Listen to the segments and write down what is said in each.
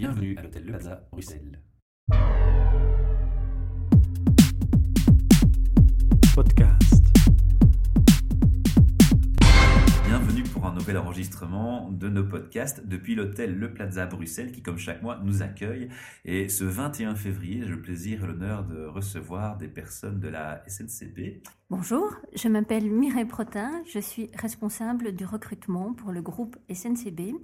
Bienvenue à l'hôtel Le Plaza, Bruxelles. Podcast. Bienvenue pour un nouvel enregistrement de nos podcasts depuis l'hôtel Le Plaza Bruxelles qui, comme chaque mois, nous accueille. Et ce 21 février, j'ai le plaisir et l'honneur de recevoir des personnes de la SNCB. Bonjour, je m'appelle Mireille Protin, je suis responsable du recrutement pour le groupe SNCB.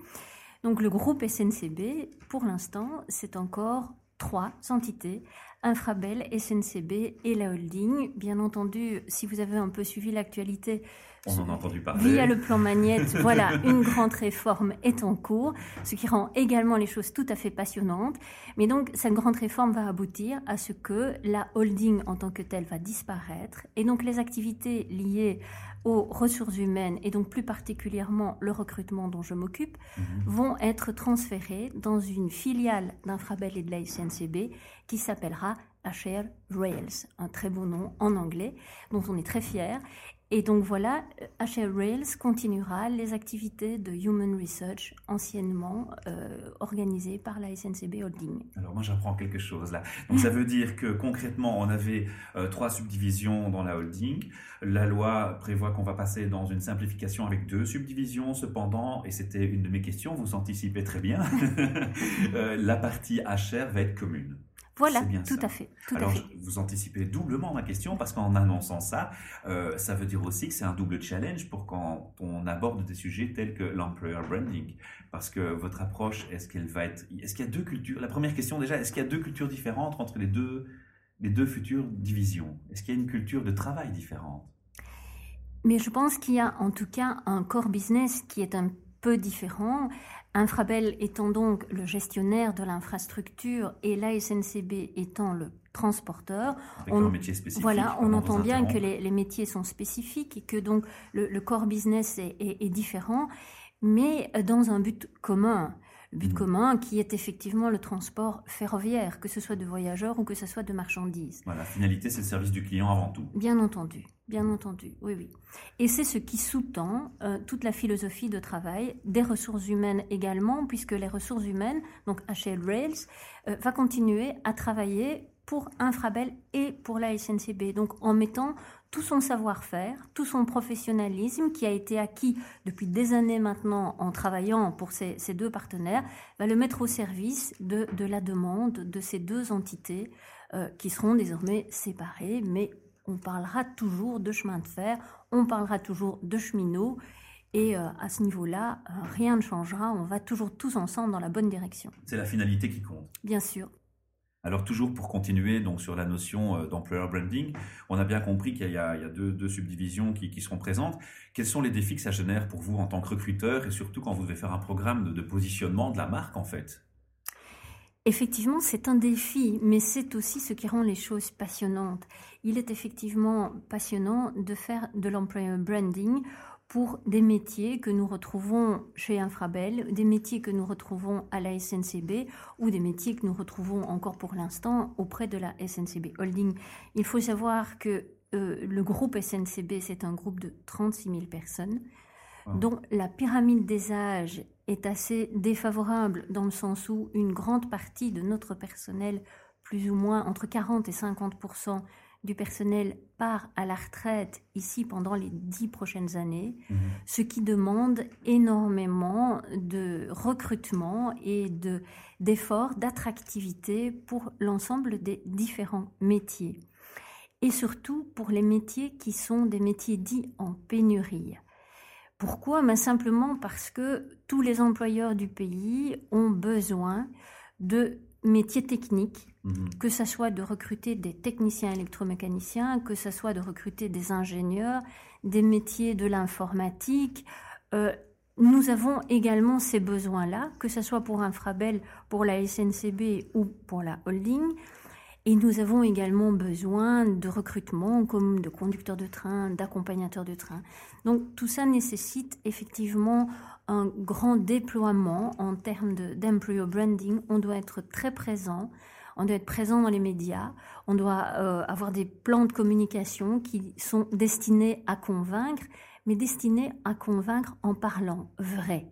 Donc le groupe SNCB, pour l'instant, c'est encore trois entités, Infrabel, SNCB et la holding. Bien entendu, si vous avez un peu suivi l'actualité, On en a entendu parler. via le plan Magnette, voilà, une grande réforme est en cours, ce qui rend également les choses tout à fait passionnantes. Mais donc, cette grande réforme va aboutir à ce que la holding en tant que telle va disparaître. Et donc, les activités liées aux ressources humaines, et donc plus particulièrement le recrutement dont je m'occupe, Mhm. vont être transférées dans une filiale d'Infrabel et de la SNCB qui s'appellera HR Rails, un très beau nom en anglais, dont on est très fier. Et donc voilà, HR Rails continuera les activités de Human Research anciennement euh, organisées par la SNCB Holding. Alors moi j'apprends quelque chose là. Donc ça veut dire que concrètement on avait euh, trois subdivisions dans la holding. La loi prévoit qu'on va passer dans une simplification avec deux subdivisions. Cependant, et c'était une de mes questions, vous anticipez très bien, euh, la partie HR va être commune. Voilà, bien tout ça. à fait. Tout Alors à fait. je- vous anticipez doublement ma question parce qu'en annonçant ça, euh, ça veut dire aussi que c'est un double challenge pour quand on aborde des sujets tels que l'employer branding. Parce que votre approche, est-ce qu'elle va être, est-ce qu'il y a deux cultures? La première question déjà, est-ce qu'il y a deux cultures différentes entre les deux, les deux futures divisions? Est-ce qu'il y a une culture de travail différente? Mais je pense qu'il y a en tout cas un core business qui est un peu différent. Infrabel étant donc le gestionnaire de l'infrastructure et la SNCB étant le transporteur, On- leur métier spécifique Voilà, on entend bien que les, les métiers sont spécifiques et que donc le, le core business est, est- est différent, mais dans un but commun. Le but Mhm. commun qui est effectivement le transport ferroviaire, que ce soit de voyageurs ou que ce soit de marchandises. Voilà, la finalité, c'est le service du client avant tout. Bien entendu, bien entendu, oui, oui. Et c'est ce qui sous-tend euh, toute la philosophie de travail des ressources humaines également, puisque les ressources humaines, donc HL Rails, euh, va continuer à travailler pour Infrabel et pour la SNCB, donc en mettant tout son savoir-faire, tout son professionnalisme qui a été acquis depuis des années maintenant en travaillant pour ces, deux partenaires, va le mettre au service de, de la demande de ces deux entités euh, qui seront désormais séparées, mais on parlera toujours de chemin de fer, on parlera toujours de cheminots, et euh, à ce niveau-là, euh, rien ne changera, on va toujours tous ensemble dans la bonne direction, C'est la finalité qui compte. bien sûr. Alors toujours pour continuer donc sur la notion euh, d'employer branding, on a bien compris qu'il y a, il y a deux, deux subdivisions qui, qui seront présentes. Quels sont les défis que ça génère pour vous en tant que recruteur et surtout quand vous devez faire un programme de, de positionnement de la marque en fait? Effectivement, c'est un défi, mais c'est aussi ce qui rend les choses passionnantes. Il est effectivement passionnant de faire de l'employer branding pour des métiers que nous retrouvons chez Infrabel, des métiers que nous retrouvons à la SNCB ou des métiers que nous retrouvons encore pour l'instant auprès de la SNCB Holding. Il faut savoir que euh, le groupe SNCB, c'est un groupe de 36 000 personnes. Dont la pyramide des âges est assez défavorable dans le sens où une grande partie de notre personnel, plus ou moins entre 40 et 50% du personnel part à la retraite ici pendant les dix prochaines années, ce qui demande énormément de recrutement et de d'efforts, d'attractivité pour l'ensemble des différents métiers. Et surtout pour les métiers qui sont des métiers dits en pénurie. Pourquoi? Ben Simplement parce que tous les employeurs du pays ont besoin de métiers techniques, Mhm. que ce soit de recruter des techniciens électromécaniciens, que ce soit de recruter des ingénieurs, des métiers de l'informatique. Euh, nous avons également ces besoins-là, que ce soit pour Infrabel, pour la SNCB ou pour la holding. Et nous avons également besoin de recrutement comme de conducteurs de train, d'accompagnateurs de train. Donc tout ça nécessite effectivement un grand déploiement en termes de- d'employer branding. On doit être très présent, on doit être présent dans les médias, on doit euh, avoir des plans de communication qui sont destinés à convaincre, mais destinés à convaincre en parlant vrai.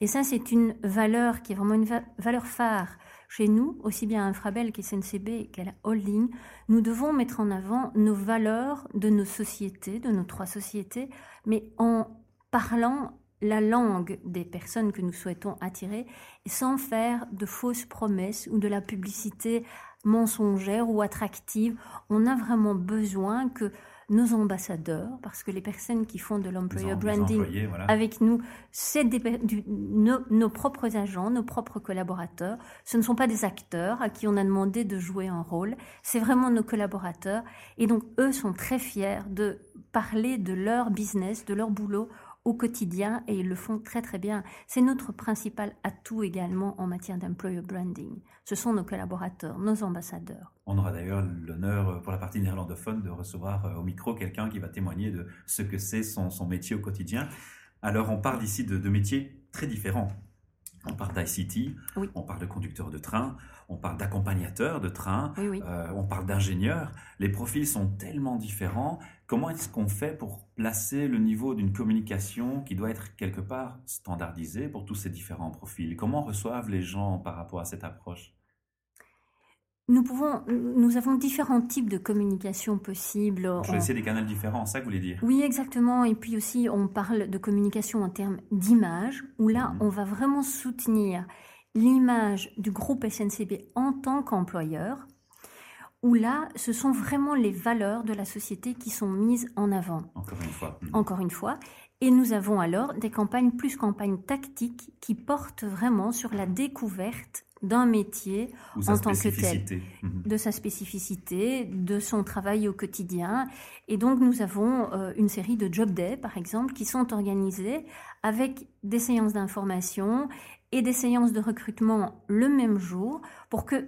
Et ça, c'est une valeur qui est vraiment une valeur phare chez nous, aussi bien à Infrabel qu'SNCB qu'à la holding. Nous devons mettre en avant nos valeurs de nos sociétés, de nos trois sociétés, mais en parlant la langue des personnes que nous souhaitons attirer sans faire de fausses promesses ou de la publicité mensongère ou attractive. On a vraiment besoin que nos ambassadeurs, parce que les personnes qui font de l'employer branding avec nous, c'est nos, propres agents, nos propres collaborateurs. Ce ne sont pas des acteurs à qui on a demandé de jouer un rôle, c'est vraiment nos collaborateurs. Et donc, eux sont très fiers de parler de leur business, de leur boulot au quotidien et ils le font très très bien. C'est notre principal atout également en matière d'employer branding. Ce sont nos collaborateurs, nos ambassadeurs. On aura d'ailleurs l'honneur euh, pour la partie néerlandophone de recevoir euh, au micro quelqu'un qui va témoigner de ce que c'est son, son, métier au quotidien. Alors on parle ici de, de métiers très différents. On parle d'ICT, on parle de conducteur de train, on parle d'accompagnateur de train, euh, on parle d'ingénieur. Les profils sont tellement différents. Comment est-ce qu'on fait pour placer le niveau d'une communication qui doit être quelque part standardisée pour tous ces différents profils? Comment reçoivent les gens par rapport à cette approche? Nous, pouvons, nous avons différents types de communication possibles. Choisissez des canaux différents, ça que vous voulez dire? Oui, exactement. Et puis aussi, on parle de communication en termes d'image, où là, mhm. on va vraiment soutenir l'image du groupe SNCB en tant qu'employeur, où là, ce sont vraiment les valeurs de la société qui sont mises en avant. Encore une fois. Mhm. Encore une fois. Et nous avons alors des campagnes plus campagnes tactiques qui portent vraiment sur la découverte d'un métier en tant que tel, mhm. de sa spécificité, de son travail au quotidien. Et donc nous avons euh, une série de job days, par exemple, qui sont organisés avec des séances d'information et des séances de recrutement le même jour pour que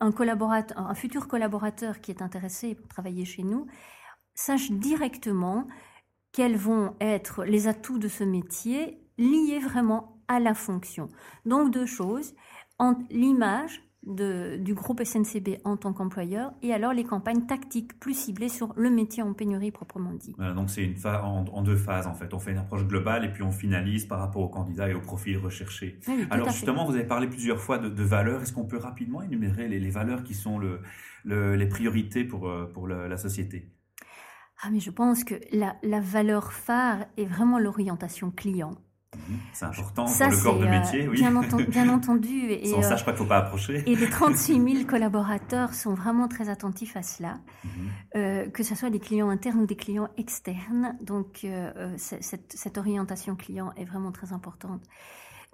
un collaborateur, un futur collaborateur qui est intéressé pour travailler chez nous sache directement quels vont être les atouts de ce métier liés vraiment à la fonction. Donc deux choses l'image du groupe SNCB en tant qu'employeur et alors les campagnes tactiques plus ciblées sur le métier en pénurie proprement dit. donc c'est une en, en, deux phases en fait. On fait une approche globale et puis on finalise par rapport aux candidats et aux profils recherchés. alors justement, vous avez parlé plusieurs fois de, valeurs. Est-ce qu'on peut rapidement énumérer les, valeurs qui sont le, les priorités pour, euh, pour la société? Ah, mais je pense que la, la valeur phare est vraiment l'orientation client. Mhm. C'est important pour le corps de euh, métier, oui. Bien, entendu. Et, Sans ça, euh, je crois qu'il ne faut pas approcher. Et les 36 000 collaborateurs sont vraiment très attentifs à cela, mhm. euh, que ce soit des clients internes ou des clients externes. Donc, cette, cette, orientation client est vraiment très importante.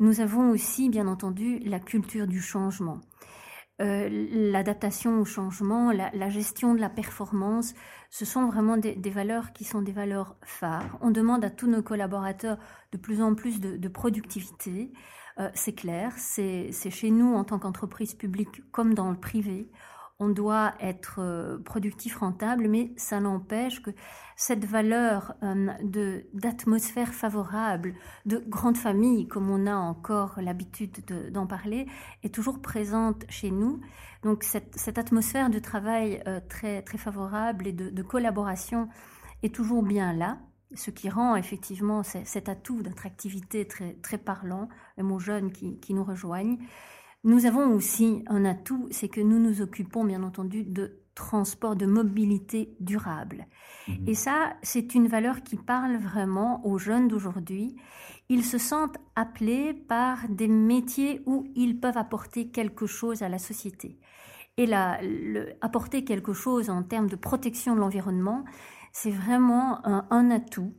Nous avons aussi, bien entendu, la culture du changement. Euh, l'adaptation au changement, la, gestion de la performance, ce sont vraiment des, valeurs qui sont des valeurs phares. On demande à tous nos collaborateurs de plus en plus de, productivité. Euh, c'est clair, c'est chez nous en tant qu'entreprise publique comme dans le privé on doit être euh, productif, rentable, mais ça n'empêche que cette valeur euh, de d'atmosphère favorable, de grande famille, comme on a encore l'habitude d'en parler, est toujours présente chez nous. Donc cette, atmosphère de travail euh, très très favorable et de, collaboration est toujours bien là ce qui rend effectivement cet atout d'attractivité très, très parlant, même aux jeunes qui, qui nous rejoignent. Nous avons aussi un atout, c'est que nous nous occupons bien entendu de transport, de mobilité durable. Mhm. Et ça, c'est une valeur qui parle vraiment aux jeunes d'aujourd'hui. Ils se sentent appelés par des métiers où ils peuvent apporter quelque chose à la société. Et là, apporter quelque chose en termes de protection de l'environnement, c'est vraiment un atout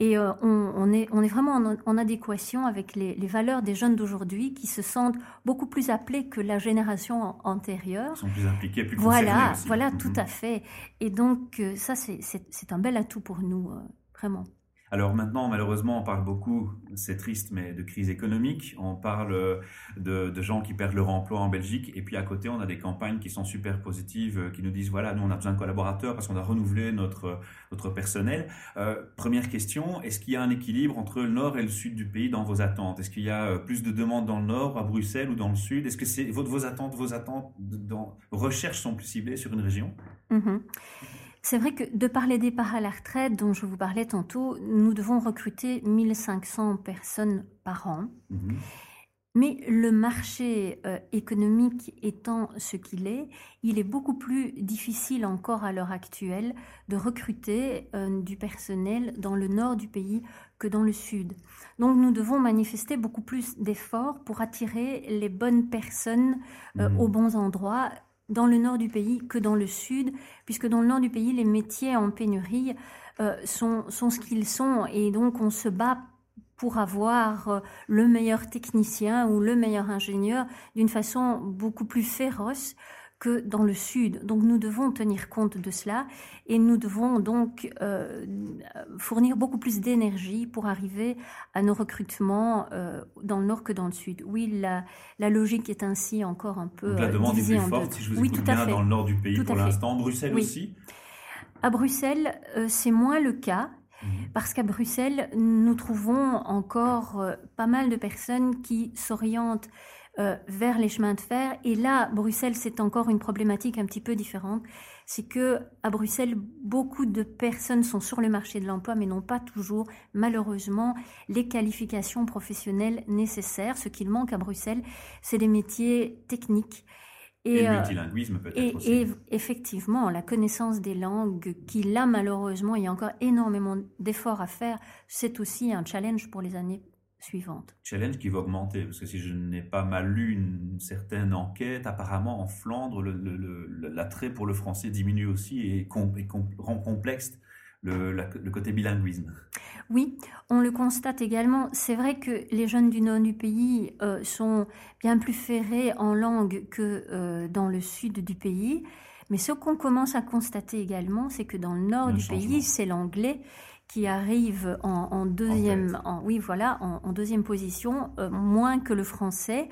et euh, on, est, on est vraiment en, adéquation avec les, valeurs des jeunes d'aujourd'hui qui se sentent beaucoup plus appelés que la génération antérieure. Ils sont plus impliqués, plus Voilà, aussi. voilà, tout mhm. à fait. Et donc, euh, ça, c'est un bel atout pour nous, euh, vraiment. Alors maintenant, malheureusement, on parle beaucoup, c'est triste, mais de crise économique. On parle de, gens qui perdent leur emploi en Belgique. Et puis à côté, on a des campagnes qui sont super positives, euh, qui nous disent, voilà, nous, on a besoin de collaborateurs parce qu'on a renouvelé notre, notre personnel. Euh, première question, est-ce qu'il y a un équilibre entre le nord et le sud du pays dans vos attentes? Est-ce qu'il y a euh, plus de demandes dans le nord, à Bruxelles ou dans le sud? Est-ce que c'est, vos, vos attentes, vos attentes, dans, recherches sont plus ciblées sur une région? Mm-hmm. C'est vrai que de par les départs à la retraite dont je vous parlais tantôt, nous devons recruter 1500 personnes par an. Mhm. Mais le marché euh, économique étant ce qu'il est, il est beaucoup plus difficile encore à l'heure actuelle de recruter euh, du personnel dans le nord du pays que dans le sud. Donc nous devons manifester beaucoup plus d'efforts pour attirer les bonnes personnes euh, Mhm. aux bons endroits dans le nord du pays que dans le sud, puisque dans le nord du pays, les métiers en pénurie euh, sont, sont ce qu'ils sont, et donc on se bat pour avoir euh, le meilleur technicien ou le meilleur ingénieur d'une façon beaucoup plus féroce que dans le sud. Donc nous devons tenir compte de cela et nous devons donc euh, fournir beaucoup plus d'énergie pour arriver à nos recrutements euh, dans le nord que dans le sud. Oui, la, la logique est ainsi encore un peu Donc la demande est plus forte, si je vous oui, tout à bien, fait. dans le nord du pays Tout pour l'instant. Bruxelles Oui. aussi À Bruxelles, euh, c'est moins le cas. Mhm. Parce qu'à Bruxelles, nous trouvons encore pas mal de personnes qui s'orientent euh, vers les chemins de fer. Et là, Bruxelles, c'est encore une problématique un petit peu différente. C'est que à Bruxelles, beaucoup de personnes sont sur le marché de l'emploi, mais n'ont pas toujours, malheureusement, les qualifications professionnelles nécessaires. Ce qu'il manque à Bruxelles, c'est des métiers techniques. Et, le euh, multilinguisme peut-être et, aussi. et effectivement, la connaissance des langues, qui là, malheureusement, il y a encore énormément d'efforts à faire, c'est aussi un challenge pour les années Challenge qui va augmenter, parce que si je n'ai pas mal lu une certaine enquête, apparemment en Flandre, l'attrait pour le français diminue aussi et, com- et com- rend complexe le, la- le côté bilinguisme. Oui, on le constate également. C'est vrai que les jeunes du nord du pays euh, sont bien plus ferrés en langue que euh, dans le sud du pays. Mais ce qu'on commence à constater également, c'est que dans le nord Un du changement. pays, c'est l'anglais qui arrive en, en deuxième, en- oui voilà, en, en deuxième position, euh, moins que le français.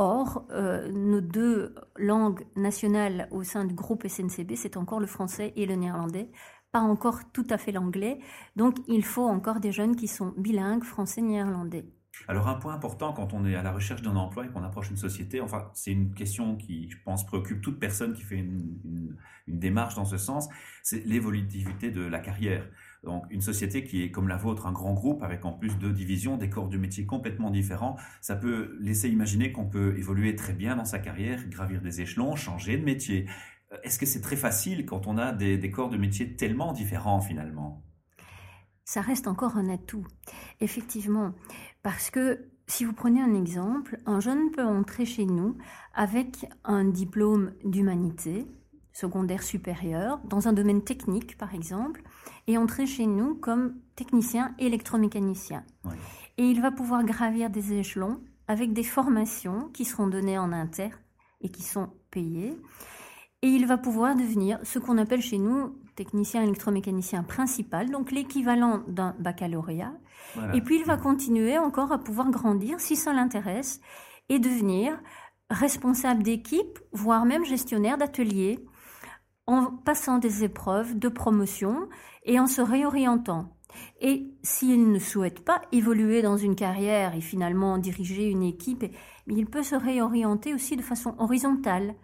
Or, euh, nos deux langues nationales au sein du groupe SNCB, c'est encore le français et le néerlandais, pas encore tout à fait l'anglais. Donc, il faut encore des jeunes qui sont bilingues, français-néerlandais. Alors un point important quand on est à la recherche d'un emploi et qu'on approche une société, enfin c'est une question qui, je pense, préoccupe toute personne qui fait une, une- une démarche dans ce sens, c'est l'évolutivité de la carrière. Donc une société qui est comme la vôtre, un grand groupe avec en plus deux divisions, des corps de métier complètement différents, ça peut laisser imaginer qu'on peut évoluer très bien dans sa carrière, gravir des échelons, changer de métier. Euh, Est-ce que c'est très facile quand on a des, des corps de métier tellement différents finalement? Ça reste encore un atout, effectivement, parce que si vous prenez un exemple, un jeune peut entrer chez nous avec un diplôme d'humanité, secondaire supérieur, dans un domaine technique par exemple, et entrer chez nous comme technicien électromécanicien. Ouais. Et il va pouvoir gravir des échelons avec des formations qui seront données en interne et qui sont payées. Et il va pouvoir devenir ce qu'on appelle chez nous technicien électromécanicien principal, donc l'équivalent d'un baccalauréat. Voilà. Et puis il va continuer encore à pouvoir grandir si ça l'intéresse et devenir responsable d'équipe, voire même gestionnaire d'atelier, en passant des épreuves de promotion et en se réorientant. Et s'il ne souhaite pas évoluer dans une carrière et finalement diriger une équipe, il peut se réorienter aussi de façon horizontale,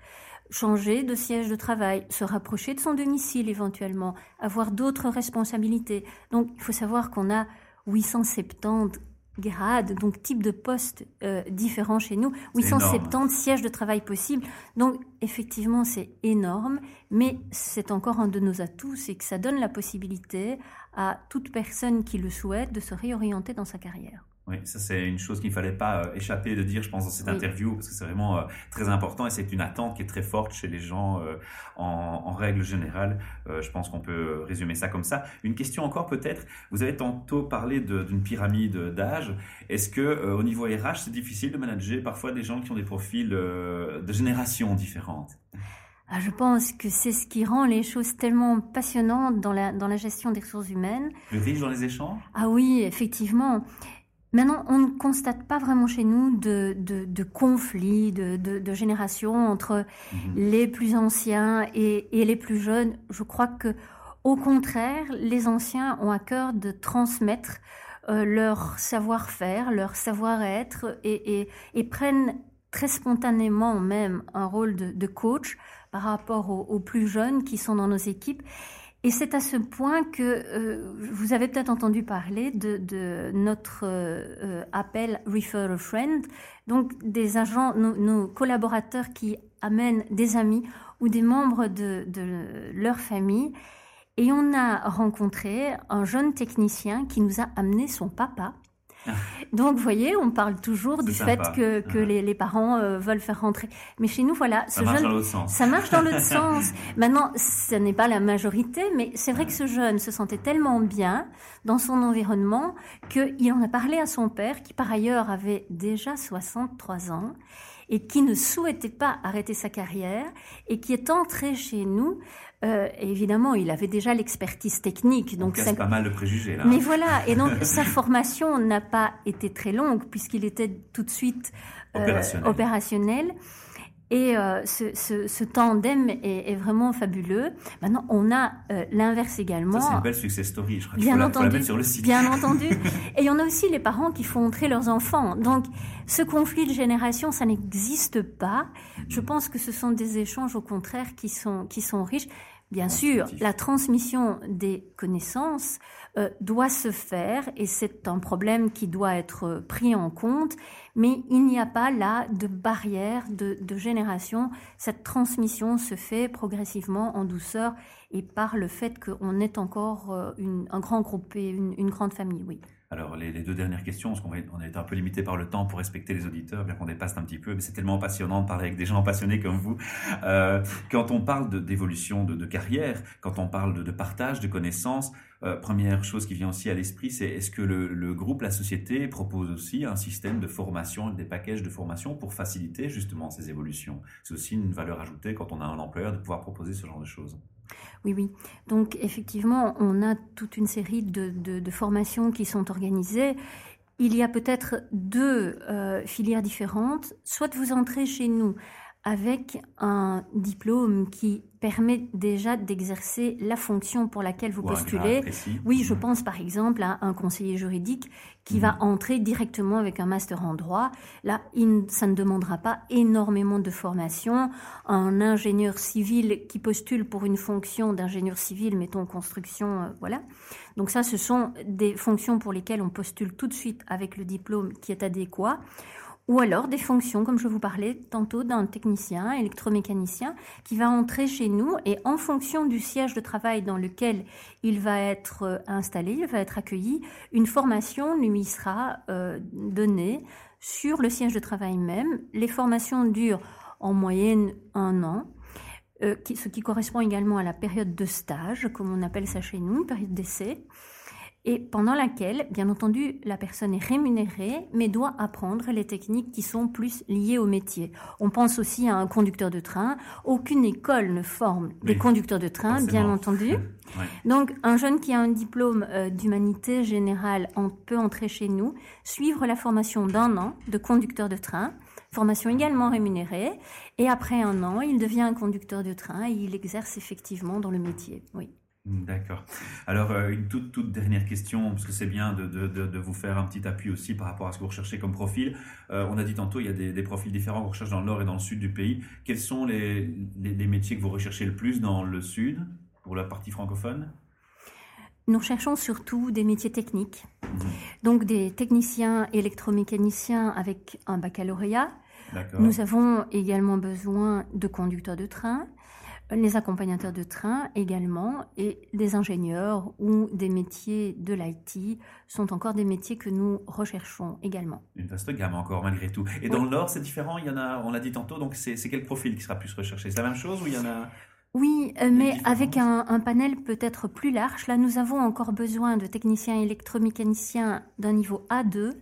changer de siège de travail, se rapprocher de son domicile éventuellement, avoir d'autres responsabilités. Donc il faut savoir qu'on a 870 grades, donc type de poste euh, différents chez nous, C'est 870 sièges de travail possibles. Donc effectivement c'est énorme, mais c'est encore un de nos atouts, c'est que ça donne la possibilité à toute personne qui le souhaite de se réorienter dans sa carrière. Oui, ça c'est une chose qu'il ne fallait pas euh, échapper de dire, je pense, dans cette Oui. interview, parce que c'est vraiment euh, très important et c'est une attente qui est très forte chez les gens euh, en, en règle générale. Je pense qu'on peut résumer ça comme ça. Une question encore peut-être, vous avez tantôt parlé d'une pyramide d'âge. Est-ce que au niveau RH, c'est difficile de manager parfois des gens qui ont des profils de générations différentes? Ah, Je pense que c'est ce qui rend les choses tellement passionnantes dans la, dans la gestion des ressources humaines. Plus riches dans les échanges? Ah oui, effectivement. Maintenant, on ne constate pas vraiment chez nous de, de, de conflits de, de, de génération entre Mhm. les plus anciens et, et les plus jeunes. Je crois que, au contraire, les anciens ont à cœur de transmettre euh, leur savoir-faire, leur savoir-être et, et, et prennent très spontanément même un rôle de, de coach par rapport aux, aux plus jeunes qui sont dans nos équipes. Et c'est à ce point que euh, vous avez peut-être entendu parler de, notre euh, euh, appel Refer Friend, donc des agents, nos, collaborateurs qui amènent des amis ou des membres de leur famille. Et on a rencontré un jeune technicien qui nous a amené son papa Donc, vous voyez, on parle toujours du fait que, que les, les, parents euh, veulent faire rentrer. Mais chez nous, voilà, ce ça marche jeune, dans sens. Ça marche dans l'autre sens. Maintenant, ce n'est pas la majorité, mais c'est vrai que ce jeune se sentait tellement bien dans son environnement qu'il en a parlé à son père, qui par ailleurs avait déjà 63 ans et qui ne souhaitait pas arrêter sa carrière et qui est entré chez nous euh, évidemment, il avait déjà l'expertise technique. Donc c'est pas mal de préjugés là. Mais voilà, et donc sa formation n'a pas été très longue puisqu'il était tout de suite euh, opérationnel. opérationnel. Et euh, ce, ce, ce, tandem est, est, vraiment fabuleux. Maintenant, on a euh, l'inverse également. C'est une belle success story. Je crois la, la mettre sur le site. Bien entendu. Et il y en a aussi les parents qui font entrer leurs enfants. Donc, ce conflit de génération, ça n'existe pas. Je mm. pense que ce sont des échanges, au contraire, qui sont, qui sont riches. Bien sûr, la transmission des connaissances euh, doit se faire et c'est un problème qui doit être pris en compte, mais il n'y a pas là de barrière de, de, génération. Cette transmission se fait progressivement en douceur et par le fait qu'on est encore euh, une, un grand groupe et une, une grande famille, oui. Alors, les, deux dernières questions, parce qu'on on est un peu limité par le temps pour respecter les auditeurs, bien qu'on dépasse un petit peu, mais c'est tellement passionnant de parler avec des gens passionnés comme vous. Euh, quand on parle d'évolution de, de, de, carrière, quand on parle de, de partage de connaissances, euh, première chose qui vient aussi à l'esprit, c'est est-ce que le, groupe, la société propose aussi un système de formation, des packages de formation pour faciliter justement ces évolutions? C'est aussi une valeur ajoutée quand on a un employeur de pouvoir proposer ce genre de choses. Oui, oui. Donc effectivement, on a toute une série de formations qui sont organisées. Il y a peut-être deux euh, filières différentes. Soit vous entrez chez nous avec un diplôme qui permet déjà d'exercer la fonction pour laquelle vous postulez. Oui, je mmh. pense par exemple à un conseiller juridique qui mmh. va entrer directement avec un master en droit. Là, il, ça ne demandera pas énormément de formation. Un ingénieur civil qui postule pour une fonction d'ingénieur civil, mettons construction, euh, voilà. Donc ça, ce sont des fonctions pour lesquelles on postule tout de suite avec le diplôme qui est adéquat ou alors des fonctions, comme je vous parlais tantôt d'un technicien, électromécanicien, qui va entrer chez nous et en fonction du siège de travail dans lequel il va être euh, installé, il va être accueilli, une formation lui sera euh, donnée sur le siège de travail même. Les formations durent en moyenne un an. Euh, ce qui correspond également à la période de stage, comme on appelle ça chez nous, une période d'essai et pendant laquelle, bien entendu, la personne est rémunérée, mais doit apprendre les techniques qui sont plus liées au métier. On pense aussi à un conducteur de train. Aucune école ne forme des conducteurs de train, bien entendu. Ouais. Donc, un jeune qui a un diplôme euh, d'humanité générale en, peut entrer chez nous, suivre la formation d'un an de conducteur de train, formation également rémunérée, et après un an, il devient un conducteur de train et il exerce effectivement dans le métier. Oui. D'accord. Alors, euh, une toute, toute dernière question, parce que c'est bien de, de, de, vous faire un petit appui aussi par rapport à ce que vous recherchez comme profil. Euh, on a dit tantôt, il y a des, des profils différents qu'on recherche dans le nord et dans le sud du pays. Quels sont les, les, les métiers que vous recherchez le plus dans le sud, pour la partie francophone? Nous cherchons surtout des métiers techniques, mmh. donc des techniciens électromécaniciens avec un baccalauréat. Nous avons également besoin de conducteurs de train, les accompagnateurs de train également, et des ingénieurs ou des métiers de l'IT sont encore des métiers que nous recherchons également. Une vaste gamme encore malgré tout. Et dans le Nord, c'est différent. Il y en a, on l'a dit tantôt. Donc c'est quel profil qui sera plus recherché? C'est la même chose ou il y en a oui, euh, mais avec un, un panel peut-être plus large. Là, nous avons encore besoin de techniciens électromécaniciens d'un niveau A2.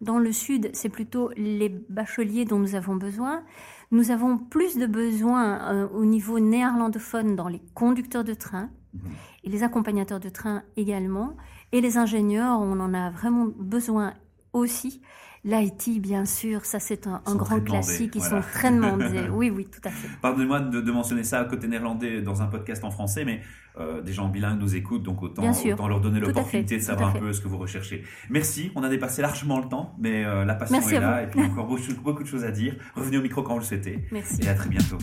Dans le sud, c'est plutôt les bacheliers dont nous avons besoin. Nous avons plus de besoins euh, au niveau néerlandophone dans les conducteurs de train mmh. et les accompagnateurs de train également. Et les ingénieurs, on en a vraiment besoin aussi. L'IT, bien sûr, ça c'est un, un grand classique. Ils voilà. sont très demandés. oui, oui, tout à fait. Pardonnez-moi de, de, mentionner ça à côté néerlandais dans un podcast en français, mais euh, des gens bilingues nous écoutent, donc autant, autant leur donner l'opportunité de savoir un peu ce que vous recherchez. Merci, on a dépassé largement le temps, mais euh, la passion Merci est là, et puis encore beaucoup, beaucoup de choses à dire. Revenez au micro quand vous le souhaitez. Merci. Et à très bientôt.